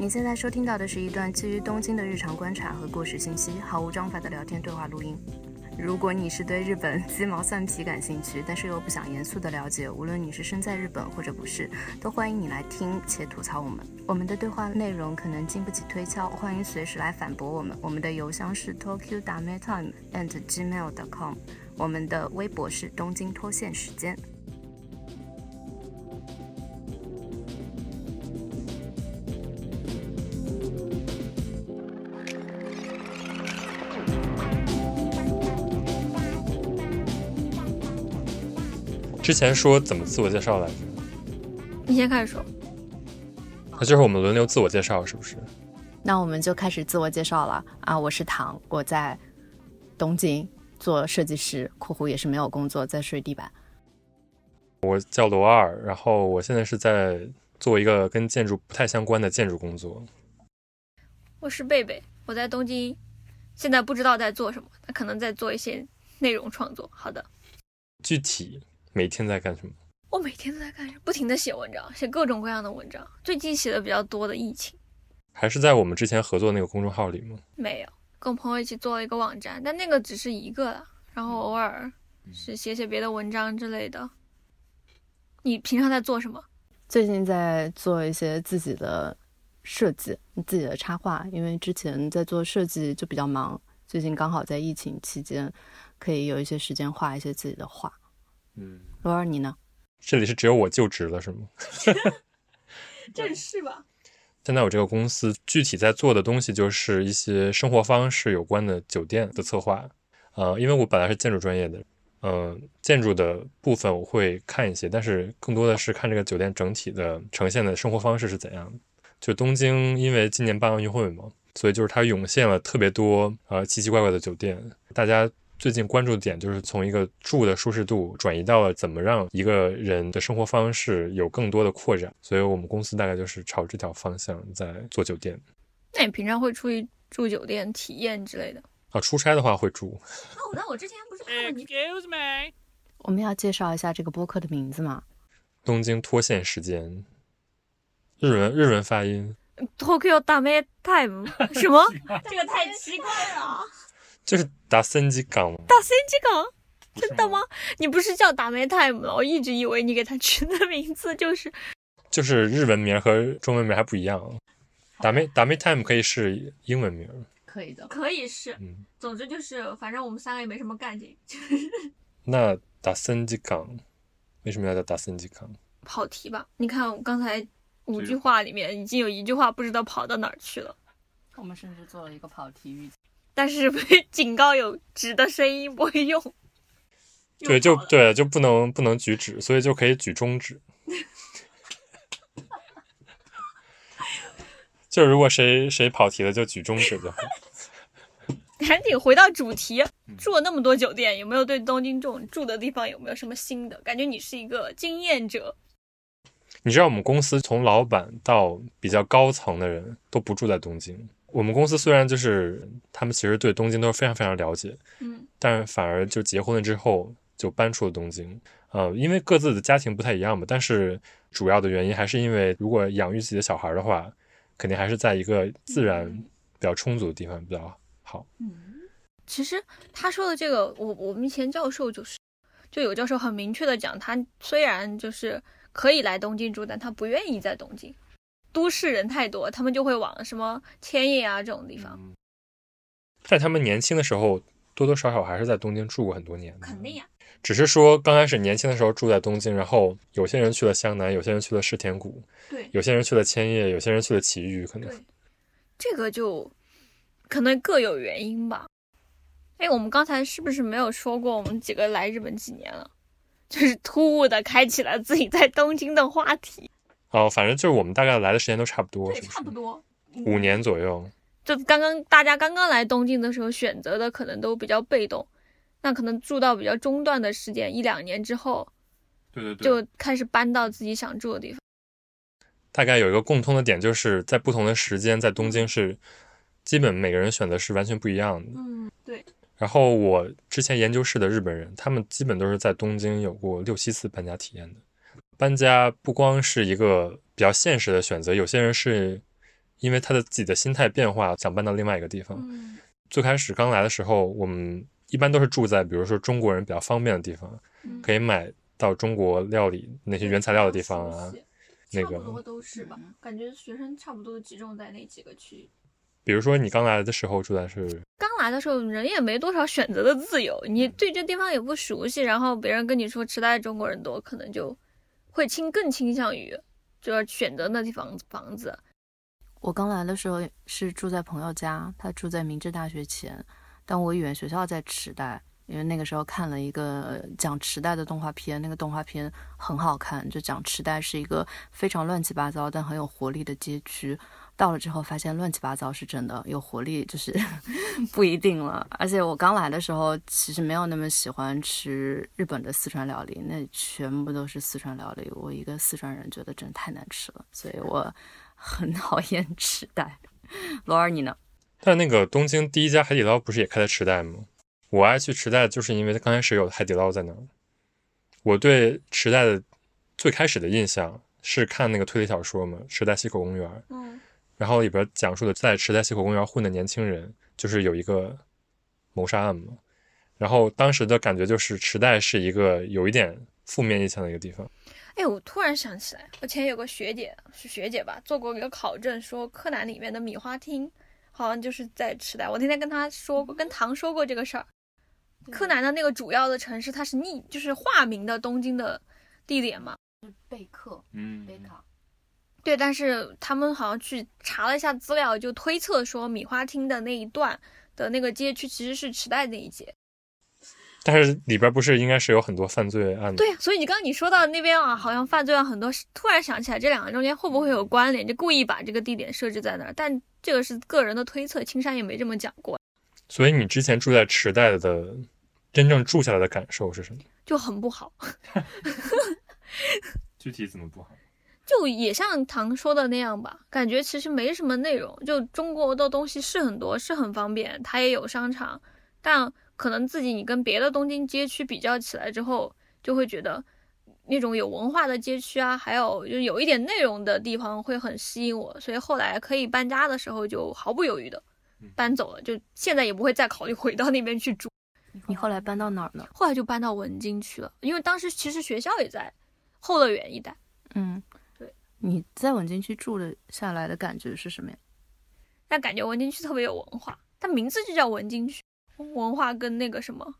你现在收听到的是一段基于东京的日常观察和过时信息，毫无章法的聊天对话录音。如果你是对日本鸡毛蒜皮感兴趣，但是又不想严肃的了解，无论你是身在日本或者不是，都欢迎你来听且吐槽我们。我们的对话内容可能经不起推敲，欢迎随时来反驳我们。我们的邮箱是 tokyo d a m e time and gmail.com，我们的微博是东京脱线时间。之前说怎么自我介绍来着？你先开始说。那就是我们轮流自我介绍，是不是？那我们就开始自我介绍了啊！我是唐，我在东京做设计师，括弧也是没有工作，在睡地板。我叫罗二，然后我现在是在做一个跟建筑不太相关的建筑工作。我是贝贝，我在东京，现在不知道在做什么，他可能在做一些内容创作。好的，具体。每天在干什么？我每天都在干什么？不停的写文章，写各种各样的文章。最近写的比较多的疫情，还是在我们之前合作那个公众号里吗？没有，跟朋友一起做了一个网站，但那个只是一个了。然后偶尔是写写别的文章之类的。你平常在做什么？最近在做一些自己的设计，自己的插画。因为之前在做设计就比较忙，最近刚好在疫情期间，可以有一些时间画一些自己的画。嗯，罗尔，你呢？这里是只有我就职了，是吗？正式吧。现在我这个公司具体在做的东西就是一些生活方式有关的酒店的策划。呃，因为我本来是建筑专业的，嗯，建筑的部分我会看一些，但是更多的是看这个酒店整体的呈现的生活方式是怎样的。就东京，因为今年办奥运会嘛，所以就是它涌现了特别多呃奇奇怪怪的酒店，大家。最近关注的点就是从一个住的舒适度转移到了怎么让一个人的生活方式有更多的扩展，所以我们公司大概就是朝这条方向在做酒店。那你平常会出去住酒店体验之类的？啊，出差的话会住。哦，那我之前不是看了你？Excuse me，我们要介绍一下这个播客的名字吗？东京脱线时间，日文日文发音。Tokyo Dame Time 什么？这个太奇怪了。就是打森吉港，打森吉港，真的吗？你不是叫打梅 time 吗？我一直以为你给他取的名字就是，就是日文名和中文名还不一样。打梅打梅 time 可以是英文名，可以的，可以是。嗯，总之就是，反正我们三个也没什么干劲。那打森吉港为什么要叫打森吉港？跑题吧？你看我刚才五句话里面已经有一句话不知道跑到哪儿去了。我们甚至做了一个跑题预警。但是被警告有纸的声音不会用，对，就对，就不能不能举指，所以就可以举中指。就如果谁谁跑题了，就举中指就好。赶紧回到主题，住了那么多酒店，有没有对东京这种住的地方有没有什么新的感觉？你是一个经验者。你知道我们公司从老板到比较高层的人都不住在东京。我们公司虽然就是他们其实对东京都是非常非常了解，嗯，但反而就结婚了之后就搬出了东京，呃，因为各自的家庭不太一样嘛。但是主要的原因还是因为如果养育自己的小孩的话，肯定还是在一个自然比较充足的地方比较好。嗯，其实他说的这个，我我们以前教授就是，就有教授很明确的讲，他虽然就是可以来东京住，但他不愿意在东京。都市人太多，他们就会往什么千叶啊这种地方。在他们年轻的时候，多多少少还是在东京住过很多年。肯定呀。只是说刚开始年轻的时候住在东京，然后有些人去了湘南，有些人去了世田谷，对，有些人去了千叶，有些人去了埼玉，可能。这个就可能各有原因吧。哎，我们刚才是不是没有说过我们几个来日本几年了？就是突兀的开启了自己在东京的话题。哦，反正就是我们大概来的时间都差不多，对，差不多五年左右。就刚刚大家刚刚来东京的时候，选择的可能都比较被动，那可能住到比较中段的时间，一两年之后，对对对，就开始搬到自己想住的地方。大概有一个共通的点，就是在不同的时间在东京是，基本每个人选择是完全不一样的。嗯，对。然后我之前研究室的日本人，他们基本都是在东京有过六七次搬家体验的。搬家不光是一个比较现实的选择，有些人是因为他的自己的心态变化，想搬到另外一个地方。嗯最开始刚来的时候，我们一般都是住在比如说中国人比较方便的地方，嗯可以买到中国料理那些原材料的地方啊。那个差不多都是吧，感觉学生差不多集中在那几个区域。比如说你刚来的时候住在是，刚来的时候，人也没多少选择的自由，你对这地方也不熟悉，然后别人跟你说池袋中国人多，可能就会倾更倾向于就要选择那地方房子。我刚来的时候是住在朋友家，他住在明治大学前，但我语言学校在池袋，因为那个时候看了一个讲池袋的动画片，那个动画片很好看，就讲池袋是一个非常乱七八糟但很有活力的街区。到了之后发现乱七八糟是真的，有活力就是 不一定了。而且我刚来的时候其实没有那么喜欢吃日本的四川料理，那全部都是四川料理，我一个四川人觉得真的太难吃了，所以我很 讨厌池袋。罗二你呢？但那个东京第一家海底捞不是也开在池袋吗？我爱去池袋，就是因为刚开始有海底捞在那儿。我对池袋的最开始的印象是看那个推理小说嘛，《池袋西口公园》。嗯然后里边讲述的在池袋西口公园混的年轻人，就是有一个谋杀案嘛。然后当时的感觉就是池袋是一个有一点负面印象的一个地方。哎，我突然想起来，我前有个学姐是学姐吧，做过一个考证，说柯南里面的米花町好像就是在池袋。我那天跟她说过，跟唐说过这个事儿。柯南的那个主要的城市，它是逆，就是化名的东京的地点嘛。贝克嗯贝卡。对，但是他们好像去查了一下资料，就推测说米花厅的那一段的那个街区其实是池袋那一街。但是里边不是应该是有很多犯罪案的？对呀，所以你刚刚你说到那边啊，好像犯罪案很多，突然想起来这两个中间会不会有关联？就故意把这个地点设置在那儿，但这个是个人的推测，青山也没这么讲过，所以你之前住在池袋的真正住下来的感受是什么？就很不好。具体怎么不好？就也像唐说的那样吧，感觉其实没什么内容。就中国的东西是很多，是很方便，它也有商场，但可能自己你跟别的东京街区比较起来之后，就会觉得那种有文化的街区啊，还有就有一点内容的地方会很吸引我，所以后来可以搬家的时候就毫不犹豫的搬走了，就现在也不会再考虑回到那边去住。你后来搬到哪儿呢？后来就搬到文京去了，因为当时其实学校也在后乐园一带。嗯，对。你在文京区住的下来的感觉是什么呀？那感觉文京区特别有文化，它名字就叫文京区，文化跟那个什么，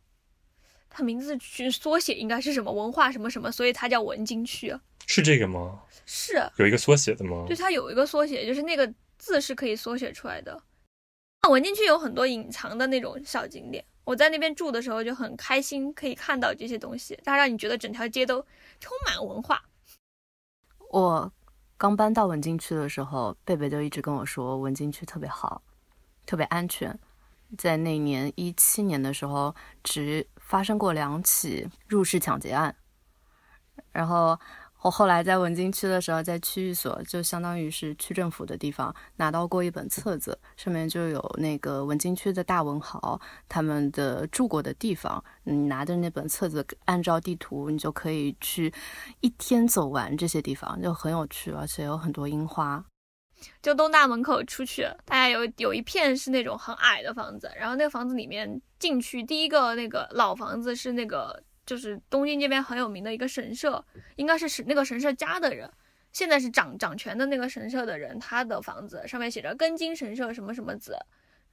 它名字去缩写应该是什么文化什么什么，所以它叫文京区啊。是这个吗？是，有一个缩写的吗？对它有一个缩写，就是那个字是可以缩写出来的。啊，文京区有很多隐藏的那种小景点，我在那边住的时候就很开心，可以看到这些东西，它让你觉得整条街都充满文化。我刚搬到文京区的时候，贝贝就一直跟我说文京区特别好，特别安全。在那年一七年的时候，只发生过两起入室抢劫案。然后我后来在文京区的时候，在区域所，就相当于是区政府的地方，拿到过一本册子，上面就有那个文京区的大文豪他们的住过的地方。你拿着那本册子，按照地图，你就可以去一天走完这些地方，就很有趣，而且有很多樱花。就东大门口出去，大概有有一片是那种很矮的房子，然后那个房子里面进去，第一个那个老房子是那个就是东京这边很有名的一个神社，应该是是那个神社家的人，现在是掌掌权的那个神社的人，他的房子上面写着根津神社什么什么子，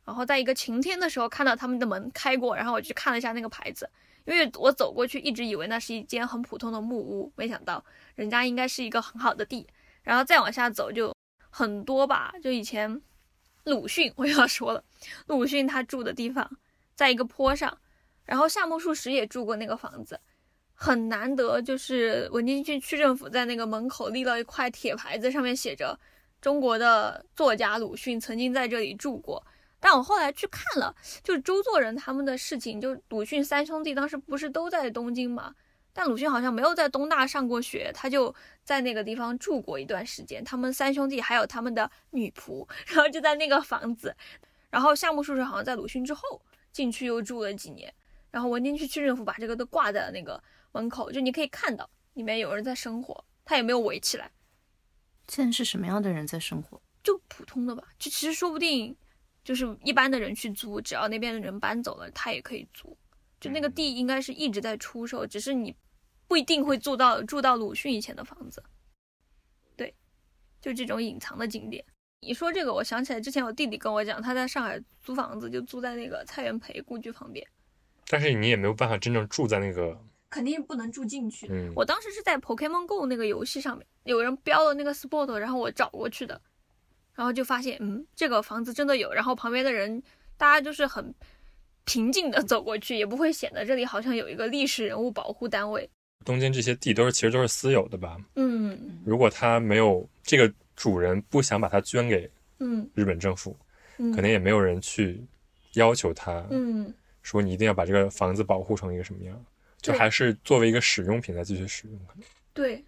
然后在一个晴天的时候看到他们的门开过，然后我去看了一下那个牌子，因为我走过去一直以为那是一间很普通的木屋，没想到人家应该是一个很好的地，然后再往下走就。很多吧，就以前鲁迅我要说了，鲁迅他住的地方在一个坡上，然后夏目漱石也住过那个房子，很难得，就是文京区区政府在那个门口立了一块铁牌子，上面写着中国的作家鲁迅曾经在这里住过。但我后来去看了，就周作人他们的事情，就鲁迅三兄弟当时不是都在东京吗？但鲁迅好像没有在东大上过学，他就在那个地方住过一段时间。他们三兄弟还有他们的女仆，然后就在那个房子。然后夏目漱石好像在鲁迅之后进去又住了几年。然后文京区区政府把这个都挂在了那个门口，就你可以看到里面有人在生活，他也没有围起来。现在是什么样的人在生活？就普通的吧，就其实说不定就是一般的人去租，只要那边的人搬走了，他也可以租。就那个地应该是一直在出售，只是你不一定会住到住到鲁迅以前的房子。对，就这种隐藏的景点。你说这个，我想起来之前我弟弟跟我讲，他在上海租房子，就租在那个蔡元培故居旁边。但是你也没有办法真正住在那个，肯定不能住进去。嗯，我当时是在 Pokemon Go 那个游戏上面，有人标了那个 spot，然后我找过去的，然后就发现，嗯，这个房子真的有。然后旁边的人，大家就是很平静的走过去，也不会显得这里好像有一个历史人物保护单位。东京这些地都是其实都是私有的吧？嗯如果他没有这个主人不想把它捐给嗯日本政府，嗯，可能也没有人去要求他，嗯说你一定要把这个房子保护成一个什么样，就还是作为一个使用品再继续使用。对，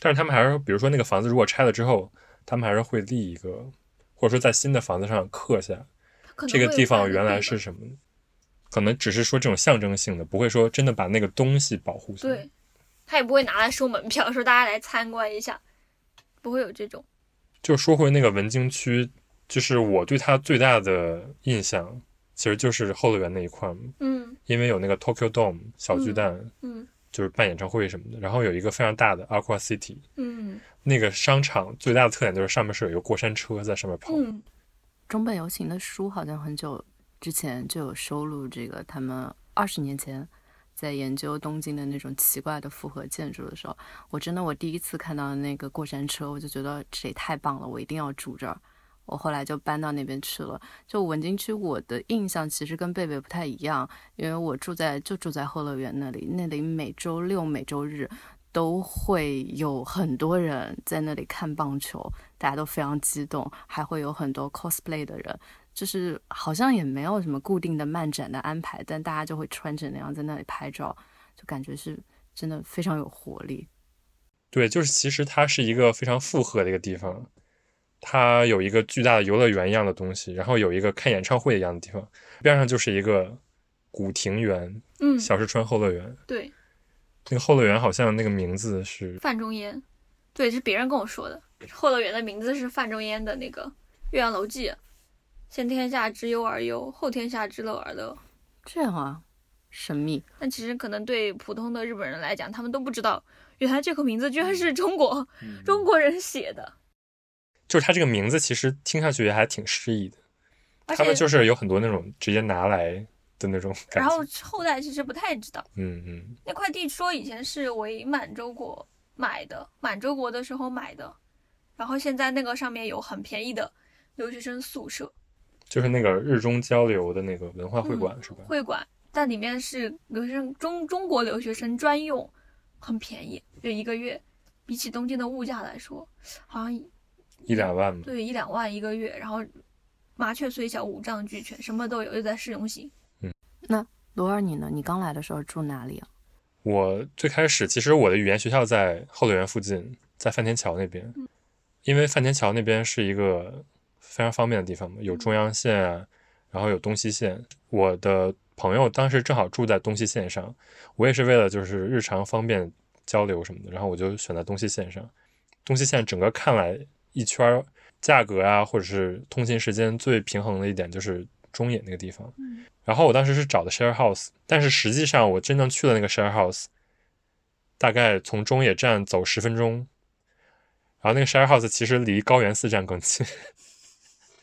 但是他们还是，比如说那个房子如果拆了之后，他们还是会立一个，或者说在新的房子上刻下这个地方原来是什么，可能只是说这种象征性的，不会说真的把那个东西保护起来。对，他也不会拿来收门票，说大家来参观一下，不会有这种。就说回那个文京区，就是我对它最大的印象，其实就是后乐园那一块嘛，嗯。因为有那个 Tokyo Dome 小巨蛋，嗯就是办演唱会什么的，然后有一个非常大的 Aqua City，嗯。那个商场最大的特点就是上面是有一个过山车在上面跑，嗯。中本游行的书好像很久之前就有收录这个，他们二十年前在研究东京的那种奇怪的复合建筑的时候，我真的我第一次看到那个过山车，我就觉得这也太棒了，我一定要住这儿。我后来就搬到那边去了。就文京区，我的印象其实跟贝贝不太一样，因为我住在就住在后乐园那里，那里每周六、每周日都会有很多人在那里看棒球，大家都非常激动，还会有很多 cosplay 的人，就是好像也没有什么固定的漫展的安排，但大家就会穿着那样在那里拍照，就感觉是真的非常有活力。对，就是其实它是一个非常复合的一个地方，它有一个巨大的游乐园一样的东西，然后有一个看演唱会一样的地方，边上就是一个古庭园，嗯，小石川后乐园。对，那个后乐园好像那个名字是范仲淹，对，是别人跟我说的。后乐园的名字是范仲淹的那个《岳阳楼记》，先天下之忧而忧，后天下之乐而乐。这样啊，神秘。但其实可能对普通的日本人来讲，他们都不知道，原来这个名字居然是中国、中国人写的，就是它这个名字其实听上去也还挺诗意的，而他们就是有很多那种直接拿来的那种感然后。后代其实不太知道，嗯嗯，那块地说以前是为满洲国买的，满洲国的时候买的，然后现在那个上面有很便宜的留学生宿舍。就是那个日中交流的那个文化会馆、嗯是吧？会馆，但里面是留学生中中国留学生专用，很便宜，就一个月，比起东京的物价来说，好像一两万嘛。对一两万一个月，然后麻雀虽小五脏俱全，什么都有，又在市中心那。罗尔你呢？你刚来的时候住哪里啊？我最开始其实我的语言学校在后乐园附近，在范田桥那边，因为范田桥那边是一个非常方便的地方嘛，有中央线啊，然后有东西线。我的朋友当时正好住在东西线上，我也是为了就是日常方便交流什么的，然后我就选在东西线上。东西线整个看来一圈儿，价格啊，或者是通勤时间最平衡的一点就是中野那个地方。嗯然后我当时是找的 share house，但是实际上我真正去了那个 share house，大概从中野站走十分钟，然后那个 share house 其实离高原寺站更近，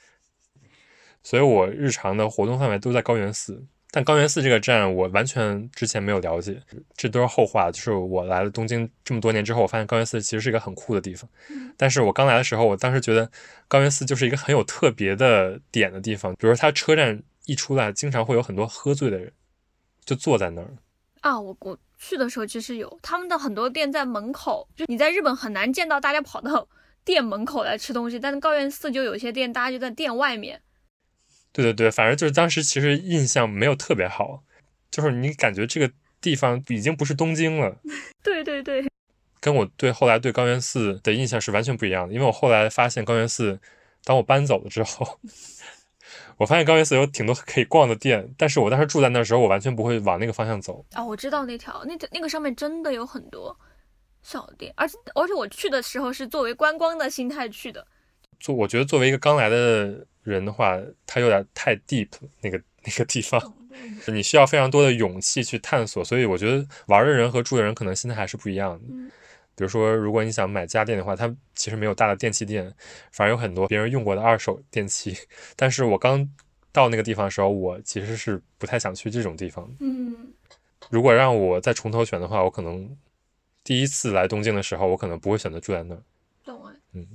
所以我日常的活动范围都在高原寺。但高原寺这个站我完全之前没有了解，这都是后话。就是我来了东京这么多年之后，我发现高原寺其实是一个很酷的地方。但是我刚来的时候，我当时觉得高原寺就是一个很有特别的点的地方，比如说它车站一出来，经常会有很多喝醉的人就坐在那儿。啊，我我去的时候其实有他们的很多店在门口，就你在日本很难见到大家跑到店门口来吃东西，但是高原寺就有些店大家就在店外面。对对对，反正就是当时其实印象没有特别好，就是你感觉这个地方已经不是东京了，对对对，跟我对后来对高原寺的印象是完全不一样的。因为我后来发现高原寺，当我搬走了之后，我发现高原寺有挺多可以逛的店，但是我当时住在那儿时候，我完全不会往那个方向走。啊，我知道那条那那个上面真的有很多小店，而且而且我去的时候是作为观光的心态去的。做我觉得作为一个刚来的人的话，他有点太 deep 那个那个地方，你需要非常多的勇气去探索。所以我觉得玩的人和住的人可能心态还是不一样的。嗯比如说，如果你想买家电的话，它其实没有大的电器店，反而有很多别人用过的二手电器。但是我刚到那个地方的时候，我其实是不太想去这种地方的。嗯如果让我再从头选的话，我可能第一次来东京的时候，我可能不会选择住在那儿。懂啊，嗯，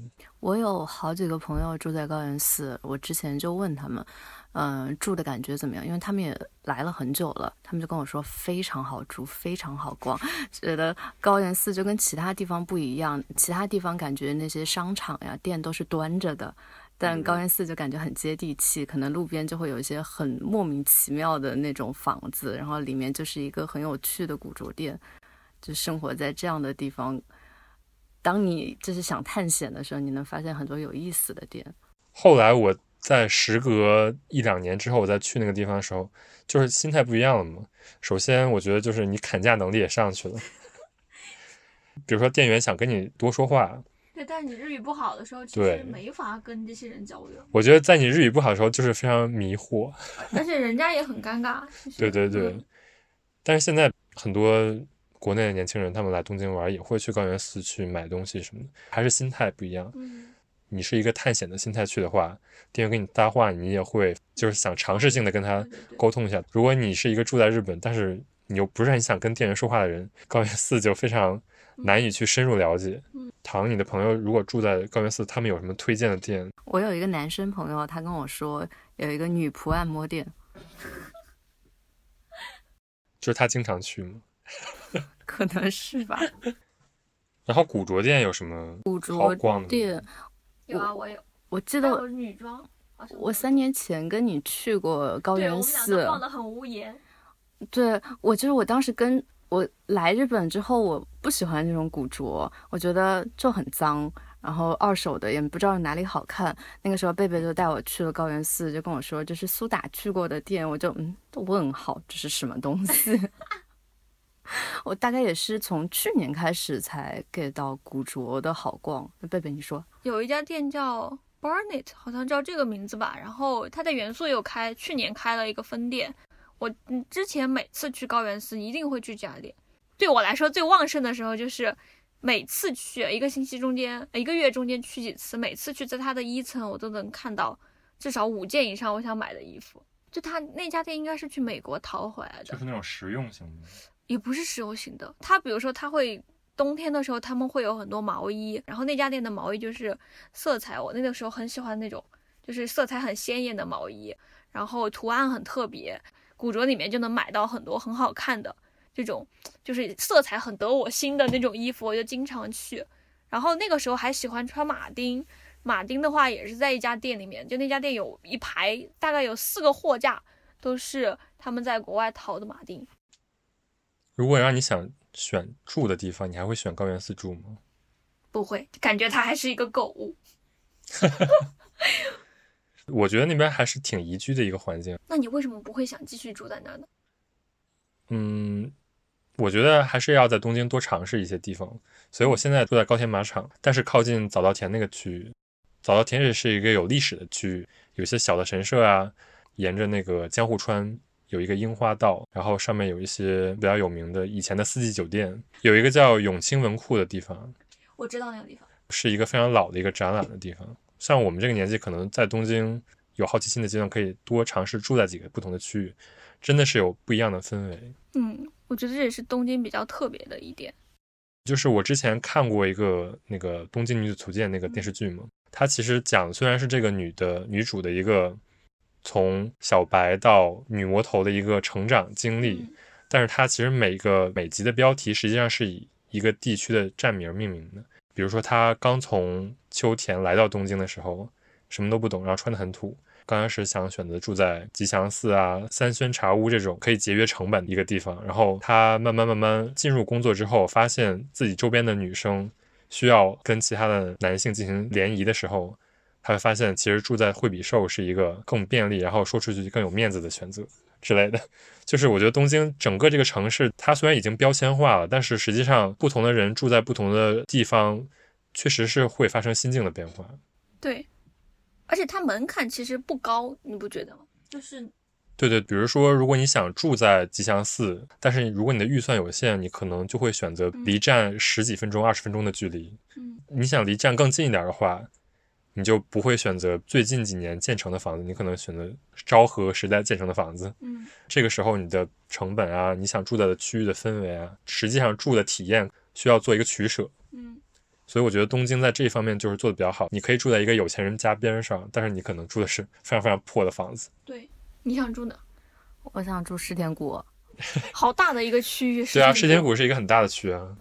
我有好几个朋友住在高原寺，我之前就问他们，嗯、住的感觉怎么样？因为他们也来了很久了，他们就跟我说非常好住，非常好逛，觉得高原寺就跟其他地方不一样，其他地方感觉那些商场呀店都是端着的。但高原寺就感觉很接地气，可能路边就会有一些很莫名其妙的那种房子，然后里面就是一个很有趣的古着店，就生活在这样的地方，当你就是想探险的时候，你能发现很多有意思的点。后来我在时隔一两年之后，我再去那个地方的时候，就是心态不一样了嘛。首先，我觉得就是你砍价能力也上去了。比如说，店员想跟你多说话，对，但是你日语不好的时候，其对实没法跟这些人交流，我觉得在你日语不好的时候，就是非常迷惑。而且人家也很尴尬。对对对，嗯但是现在很多国内的年轻人，他们来东京玩也会去高原寺去买东西什么的，还是心态不一样。嗯，你是一个探险的心态去的话，店员跟你搭话，你也会就是想尝试性的跟他沟通一下。如果你是一个住在日本，但是你又不是很想跟店员说话的人，高原寺就非常难以去深入了解。嗯唐，你的朋友如果住在高原寺，他们有什么推荐的店？我有一个男生朋友，他跟我说有一个女仆按摩店，就是他经常去吗？可能是吧。然后古着店有什么古好着逛的？店，有啊，我有，我记得我女装，好像我三年前跟你去过高原对我们俩寺，逛得很无言。对我就是我当时跟我来日本之后，我不喜欢这种古着，我觉得就很脏，然后二手的也不知道哪里好看。那个时候贝贝就带我去了高原寺，就跟我说这是苏打去过的店，我就嗯问号这是什么东西？我大概也是从去年开始才 get 到古着的好逛。贝贝你说？有一家店叫 Barnet，好像叫这个名字吧。然后它在元素有开，去年开了一个分店。我嗯之前每次去高原寺一定会去这家店。对我来说最旺盛的时候就是每次去一个星期中间，一个月中间去几次，每次去在它的一层我都能看到至少五件以上我想买的衣服。就他那家店应该是去美国淘回来的，就是那种实用型的。也不是实用型的。它比如说，它会冬天的时候他们会有很多毛衣，然后那家店的毛衣就是色彩，我那个时候很喜欢那种，就是色彩很鲜艳的毛衣，然后图案很特别，古着里面就能买到很多很好看的这种，就是色彩很得我心的那种衣服，我就经常去。然后那个时候还喜欢穿马丁，马丁的话也是在一家店里面，就那家店有一排，大概有四个货架，都是他们在国外淘的马丁。如果让你想选住的地方，你还会选高原寺住吗？不会，感觉它还是一个购物。我觉得那边还是挺宜居的一个环境。那你为什么不会想继续住在那儿呢？嗯，我觉得还是要在东京多尝试一些地方。所以我现在住在高田马场，但是靠近早稻田那个区域。早稻田也是一个有历史的区域，有些小的神社啊，沿着那个江户川有一个樱花道，然后上面有一些比较有名的以前的四季酒店，有一个叫永清文库的地方，我知道那个地方。是一个非常老的一个展览的地方。像我们这个年纪，可能在东京有好奇心的阶段，可以多尝试住在几个不同的区域，真的是有不一样的氛围。嗯，我觉得这也是东京比较特别的一点。就是我之前看过一个那个《东京女子图鉴》那个电视剧嘛，它其实讲虽然是这个女的女主的一个从小白到女魔头的一个成长经历，嗯但是它其实每个每集的标题实际上是以一个地区的站名命名的。比如说，她刚从秋田来到东京的时候，什么都不懂，然后穿得很土。刚开始想选择住在吉祥寺啊、三轩茶屋这种可以节约成本的一个地方，然后她慢慢慢慢进入工作之后，发现自己周边的女生需要跟其他的男性进行联谊的时候，她会发现其实住在惠比寿是一个更便利，然后说出去更有面子的选择之类的。就是我觉得东京整个这个城市，它虽然已经标签化了，但是实际上不同的人住在不同的地方，确实是会发生心境的变化。对，而且它门槛其实不高，你不觉得吗？就是对对，比如说，如果你想住在吉祥寺，但是如果你的预算有限，你可能就会选择离站十几分钟、二十分钟的距离。嗯，你想离站更近一点的话，你就不会选择最近几年建成的房子，你可能选择昭和时代建成的房子。嗯这个时候，你的成本啊，你想住在的区域的氛围啊，实际上住的体验需要做一个取舍。嗯所以我觉得东京在这一方面就是做的比较好。你可以住在一个有钱人家边上，但是你可能住的是非常非常破的房子。对，你想住哪？我想住世田谷，好大的一个区域。对啊，世田谷。谷是一个很大的区啊。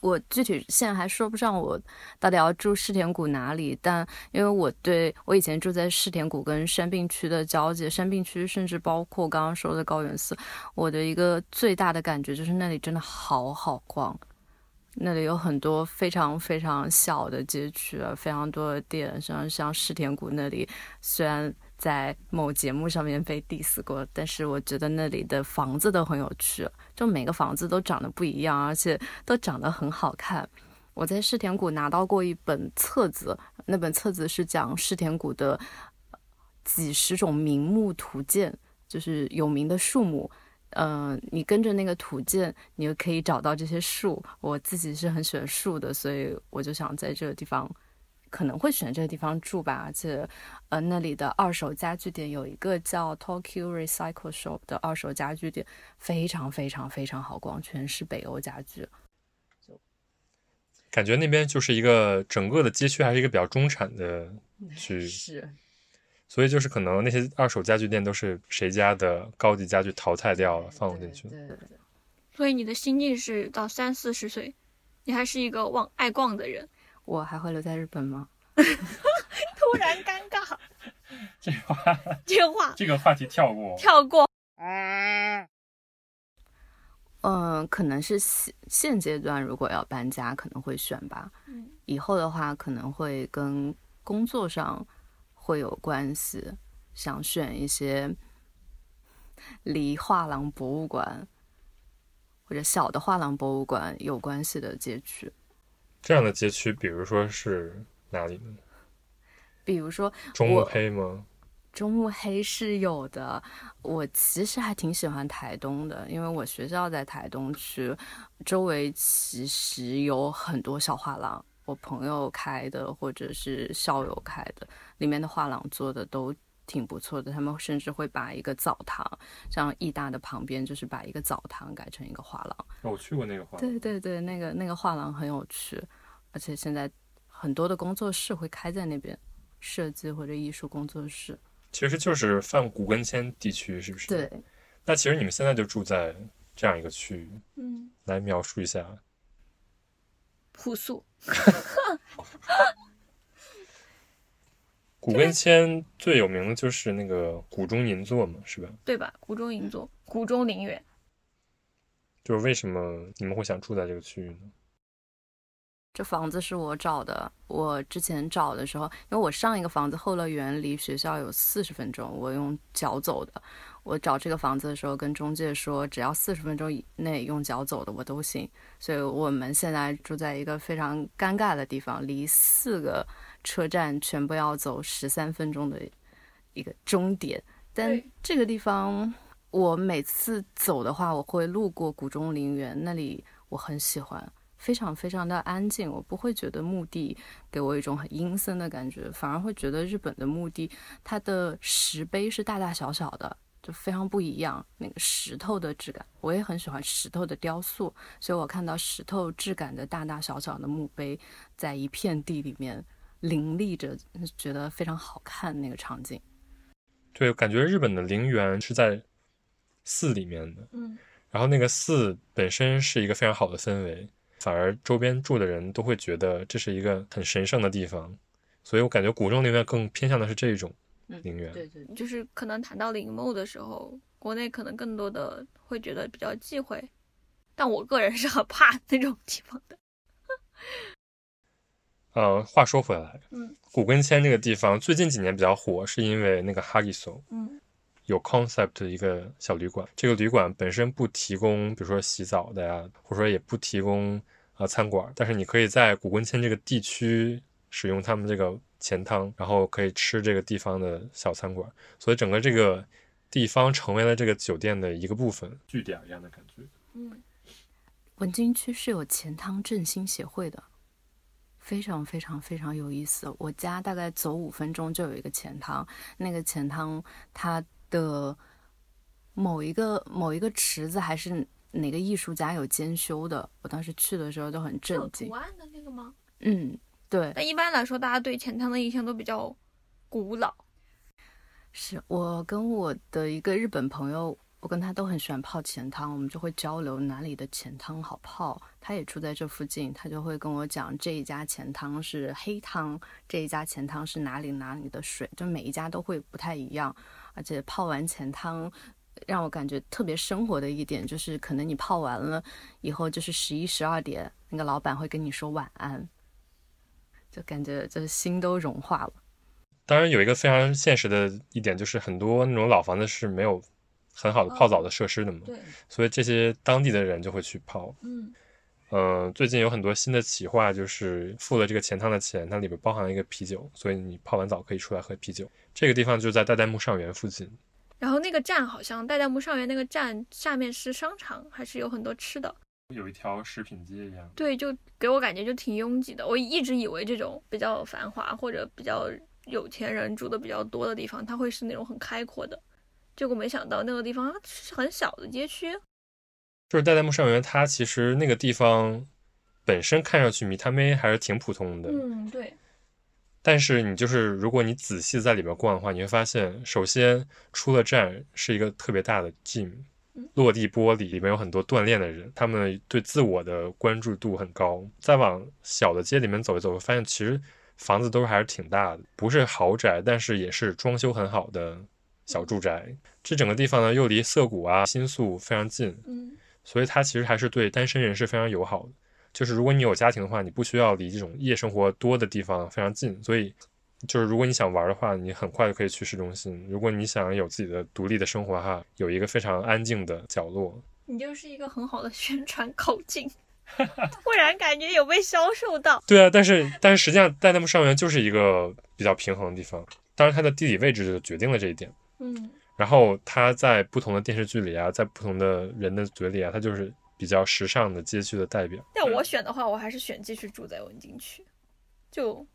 我具体现在还说不上我到底要住世田谷哪里，但因为我对我以前住在世田谷跟山病区的交界，山病区甚至包括刚刚说的高原寺，我的一个最大的感觉就是那里真的好好逛，那里有很多非常非常小的街区啊，非常多的店，像像世田谷那里，虽然在某节目上面被 diss 过，但是我觉得那里的房子都很有趣，就每个房子都长得不一样，而且都长得很好看。我在世田谷拿到过一本册子，那本册子是讲世田谷的几十种名木图鉴，就是有名的树木。嗯、你跟着那个图鉴，你就可以找到这些树。我自己是很喜欢树的，所以我就想在这个地方，可能会选这个地方住吧。而且，呃，那里的二手家具店有一个叫 Tokyo Recycle Shop 的二手家具店，非常非常非常好逛，全是北欧家具。就感觉那边就是一个整个的街区还是一个比较中产的区域，是，所以就是可能那些二手家具店都是谁家的高级家具淘汰掉了放进去。对对对所以你的心境是到三四十岁，你还是一个忘爱逛的人。我还会留在日本吗？突然尴尬，这话这个话这个话题跳过。跳过。嗯，可能是现现阶段如果要搬家，可能会选吧。嗯以后的话可能会跟工作上会有关系，想选一些离画廊博物馆或者小的画廊博物馆有关系的街区，这样的街区，比如说是哪里呢？比如说中目黑吗？中目黑是有的，我其实还挺喜欢台东的，因为我学校在台东区，周围其实有很多小画廊，我朋友开的或者是校友开的，里面的画廊做的都挺不错的。他们甚至会把一个澡堂，像艺大的旁边，就是把一个澡堂改成一个画廊。哦我去过那个画廊。对对对，那个那个画廊很有趣，而且现在很多的工作室会开在那边，设计或者艺术工作室。其实就是泛古根签地区，是不是？。对。那其实你们现在就住在这样一个区域，嗯，来描述一下。朴素。古根签最有名的就是那个古中银座嘛，是吧？对吧？古中银座，古中陵园。就是为什么你们会想住在这个区域呢？这房子是我找的。我之前找的时候，因为我上一个房子后乐园离学校有四十分钟，我用脚走的。我找这个房子的时候，跟中介说，只要四十分钟以内用脚走的我都行。所以我们现在住在一个非常尴尬的地方，离四个车站全部要走十三分钟的一个终点。但这个地方，我每次走的话，我会路过古中陵园，那里我很喜欢。非常非常的安静，我不会觉得墓地给我一种很阴森的感觉，反而会觉得日本的墓地它的石碑是大大小小的，就非常不一样。那个石头的质感，我也很喜欢石头的雕塑，所以我看到石头质感的大大小小的墓碑在一片地里面林立着，觉得非常好看那个场景。对，感觉日本的陵园是在寺里面的，嗯，然后那个寺本身是一个非常好的氛围，反而周边住的人都会觉得这是一个很神圣的地方，所以我感觉古中陵园更偏向的是这种陵园。对，就是可能谈到陵墓的时候，国内可能更多的会觉得比较忌讳，但我个人是很怕那种地方的。呃，话说回来，嗯。古根签这个地方最近几年比较火，是因为那个哈吉索嗯。有 concept 的一个小旅馆。这个旅馆本身不提供，比如说洗澡的呀，或者说也不提供呃餐馆，但是你可以在古根签这个地区使用他们这个钱汤，然后可以吃这个地方的小餐馆，所以整个这个地方成为了这个酒店的一个部分，据点一样的感觉。嗯，文津区是有钱汤振兴协会的，非常非常非常有意思。我家大概走五分钟就有一个钱汤，那个钱汤它的某一个某一个池子还是哪个艺术家有监修的，我当时去的时候都很震惊图。案的那个吗？嗯，对，但一般来说，大家对钱汤的印象都比较古老。是我跟我的一个日本朋友，我跟他都很喜欢泡钱汤，我们就会交流哪里的钱汤好泡。他也住在这附近，他就会跟我讲这一家钱汤是黑汤，这一家钱汤是哪里哪里的水，就每一家都会不太一样。而且泡完钱汤，让我感觉特别生活的一点就是，可能你泡完了以后就是十一十二点，那个老板会跟你说晚安，就感觉就是心都融化了。当然，有一个非常现实的一点，就是很多那种老房子是没有很好的泡澡的设施的嘛，对，所以这些当地的人就会去泡。嗯，嗯、最近有很多新的企划，就是付了这个钱汤的钱，它里边包含了一个啤酒，所以你泡完澡可以出来喝啤酒。这个地方就在代代木上园附近。然后那个站好像代代木上园那个站下面是商场，还是有很多吃的。有一条食品街一样。对，就给我感觉就挺拥挤的。我一直以为这种比较繁华或者比较有钱人住的比较多的地方，它会是那种很开阔的。结果没想到那个地方它是很小的街区。就是代代木上原，它其实那个地方本身看上去米他妹还是挺普通的，嗯，对，但是你就是如果你仔细在里边逛的话，你会发现，首先出了站是一个特别大的 gym，嗯落地玻璃里面有很多锻炼的人，他们对自我的关注度很高。再往小的街里面走一走，会发现其实房子都是还是挺大的，不是豪宅，但是也是装修很好的小住宅。这整个地方呢，又离涩谷啊、新宿非常近，嗯，所以它其实还是对单身人士非常友好的。就是如果你有家庭的话，你不需要离这种夜生活多的地方非常近，所以就是如果你想玩的话，你很快就可以去市中心。如果你想有自己的独立的生活哈，有一个非常安静的角落。你就是一个很好的宣传口径，突然感觉有被销售到。对啊，但是但是实际上代代木上园就是一个比较平衡的地方，当然它的地理位置就决定了这一点。嗯，然后他在不同的电视剧里啊，在不同的人的嘴里啊，他就是比较时尚的街区的代表。但我选的话，我还是选继续住在文京区，就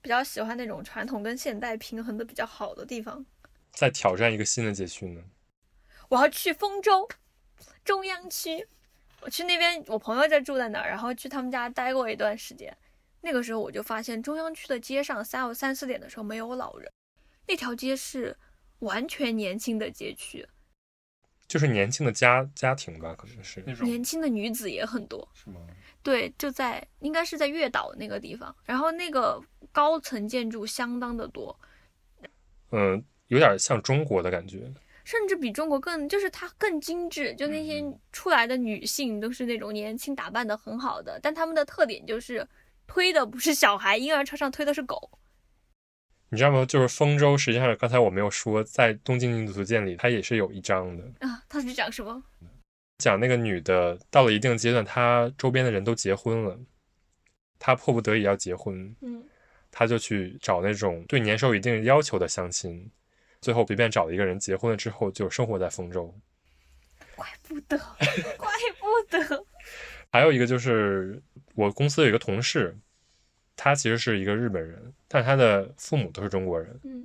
比较喜欢那种传统跟现代平衡的比较好的地方。再挑战一个新的街区呢？我要去丰州中央区，我去那边，我朋友在住在那儿，然后去他们家待过一段时间。那个时候我就发现，中央区的街上下午三四点的时候没有老人，那条街是完全年轻的街区，就是年轻的家家庭吧，可能是那种年轻的女子也很多。是吗？对，就在应该是在月岛那个地方，然后那个高层建筑相当的多，嗯，有点像中国的感觉。甚至比中国更，就是它更精致，就那些出来的女性都是那种年轻打扮的很好的，但她们的特点就是推的不是小孩，婴儿车上推的是狗。你知道吗？就是丰州，实际上刚才我没有说，在《东京女子图鉴》里，它也是有一章的，啊，它是讲什么？讲那个女的到了一定阶段，她周边的人都结婚了，她迫不得已要结婚，嗯，她就去找那种对年收有一定要求的相亲，最后随便找了一个人结婚了之后，就生活在丰州。怪不得，怪不得。还有一个就是我公司有一个同事，他其实是一个日本人，但他的父母都是中国人。嗯，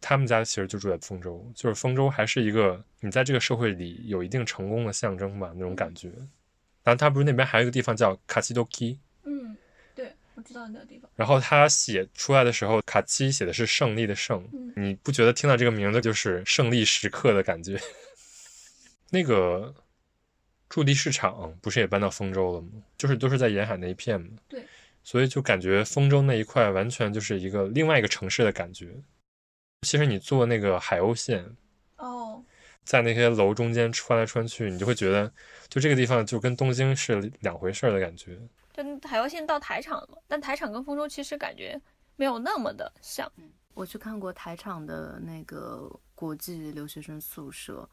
他们家其实就住在丰州，就是丰州还是一个你在这个社会里有一定成功的象征吧，那种感觉。然后他不是那边还有一个地方叫卡西多基，嗯，对，我知道那个地方。然后他写出来的时候，卡西写的是胜利的胜，嗯你不觉得听到这个名字就是胜利时刻的感觉？那个驻地市场不是也搬到丰州了吗？就是都是在沿海那一片嘛。对，所以就感觉丰州那一块完全就是一个另外一个城市的感觉。其实你坐那个海鸥线，哦，在那些楼中间穿来穿去，你就会觉得，就这个地方就跟东京是两回事儿的感觉。就海鸥线到台场了嘛，但台场跟丰州其实感觉没有那么的像。我去看过台场的那个国际留学生宿舍，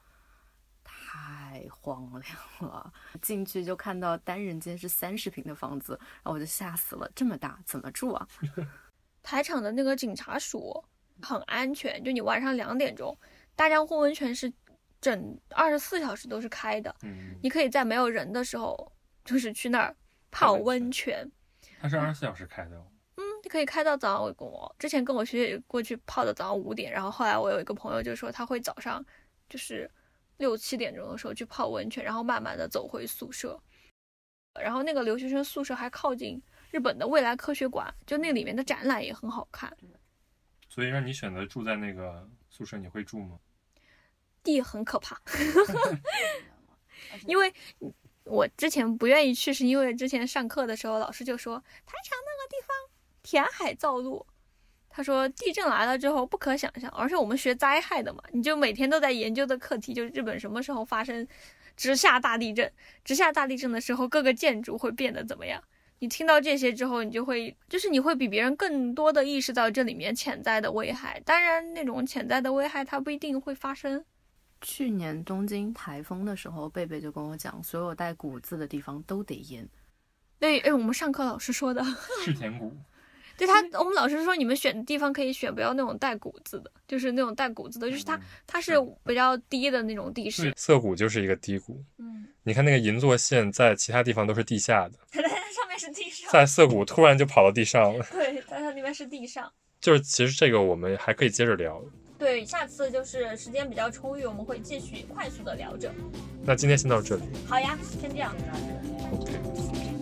太荒凉了。进去就看到单人间是三十平的房子，然后我就吓死了，这么大怎么住啊？台场的那个警察署很安全，就你晚上两点钟，大江户温泉是整二十四小时都是开的，嗯，你可以在没有人的时候，就是去那儿泡温泉。它是二十四小时开的哦。嗯，你可以开到早上。我跟我之前跟我学姐过去泡的早上五点，然后后来我有一个朋友就说他会早上就是六七点钟的时候去泡温泉，然后慢慢的走回宿舍。然后那个留学生宿舍还靠近日本的未来科学馆，就那里面的展览也很好看。所以让你选择住在那个宿舍，你会住吗？地很可怕 因为我之前不愿意去，是因为之前上课的时候老师就说台场那个地方填海造陆，他说地震来了之后不可想象，而且我们学灾害的嘛，你就每天都在研究的课题就是日本什么时候发生直下大地震，直下大地震的时候各个建筑会变得怎么样。你听到这些之后，你就会就是你会比别人更多的意识到这里面潜在的危害。当然，那种潜在的危害它不一定会发生。去年东京台风的时候，贝贝就跟我讲，所有带“谷”字的地方都得淹。对，哎，我们上课老师说的，赤田谷。对他，我们老师说你们选的地方可以选不要那种带“谷”子的，就是那种带“谷”子的，就是它它是比较低的那种地势。涩谷就是一个低谷。嗯，你看那个银座线在其他地方都是地下的，上面是地上，在涩谷突然就跑到地上了。对，它它那边是地上。就是其实这个我们还可以接着聊。对，下次就是时间比较充裕，我们会继续快速的聊着。那今天先到这里。好呀，先这样。OK。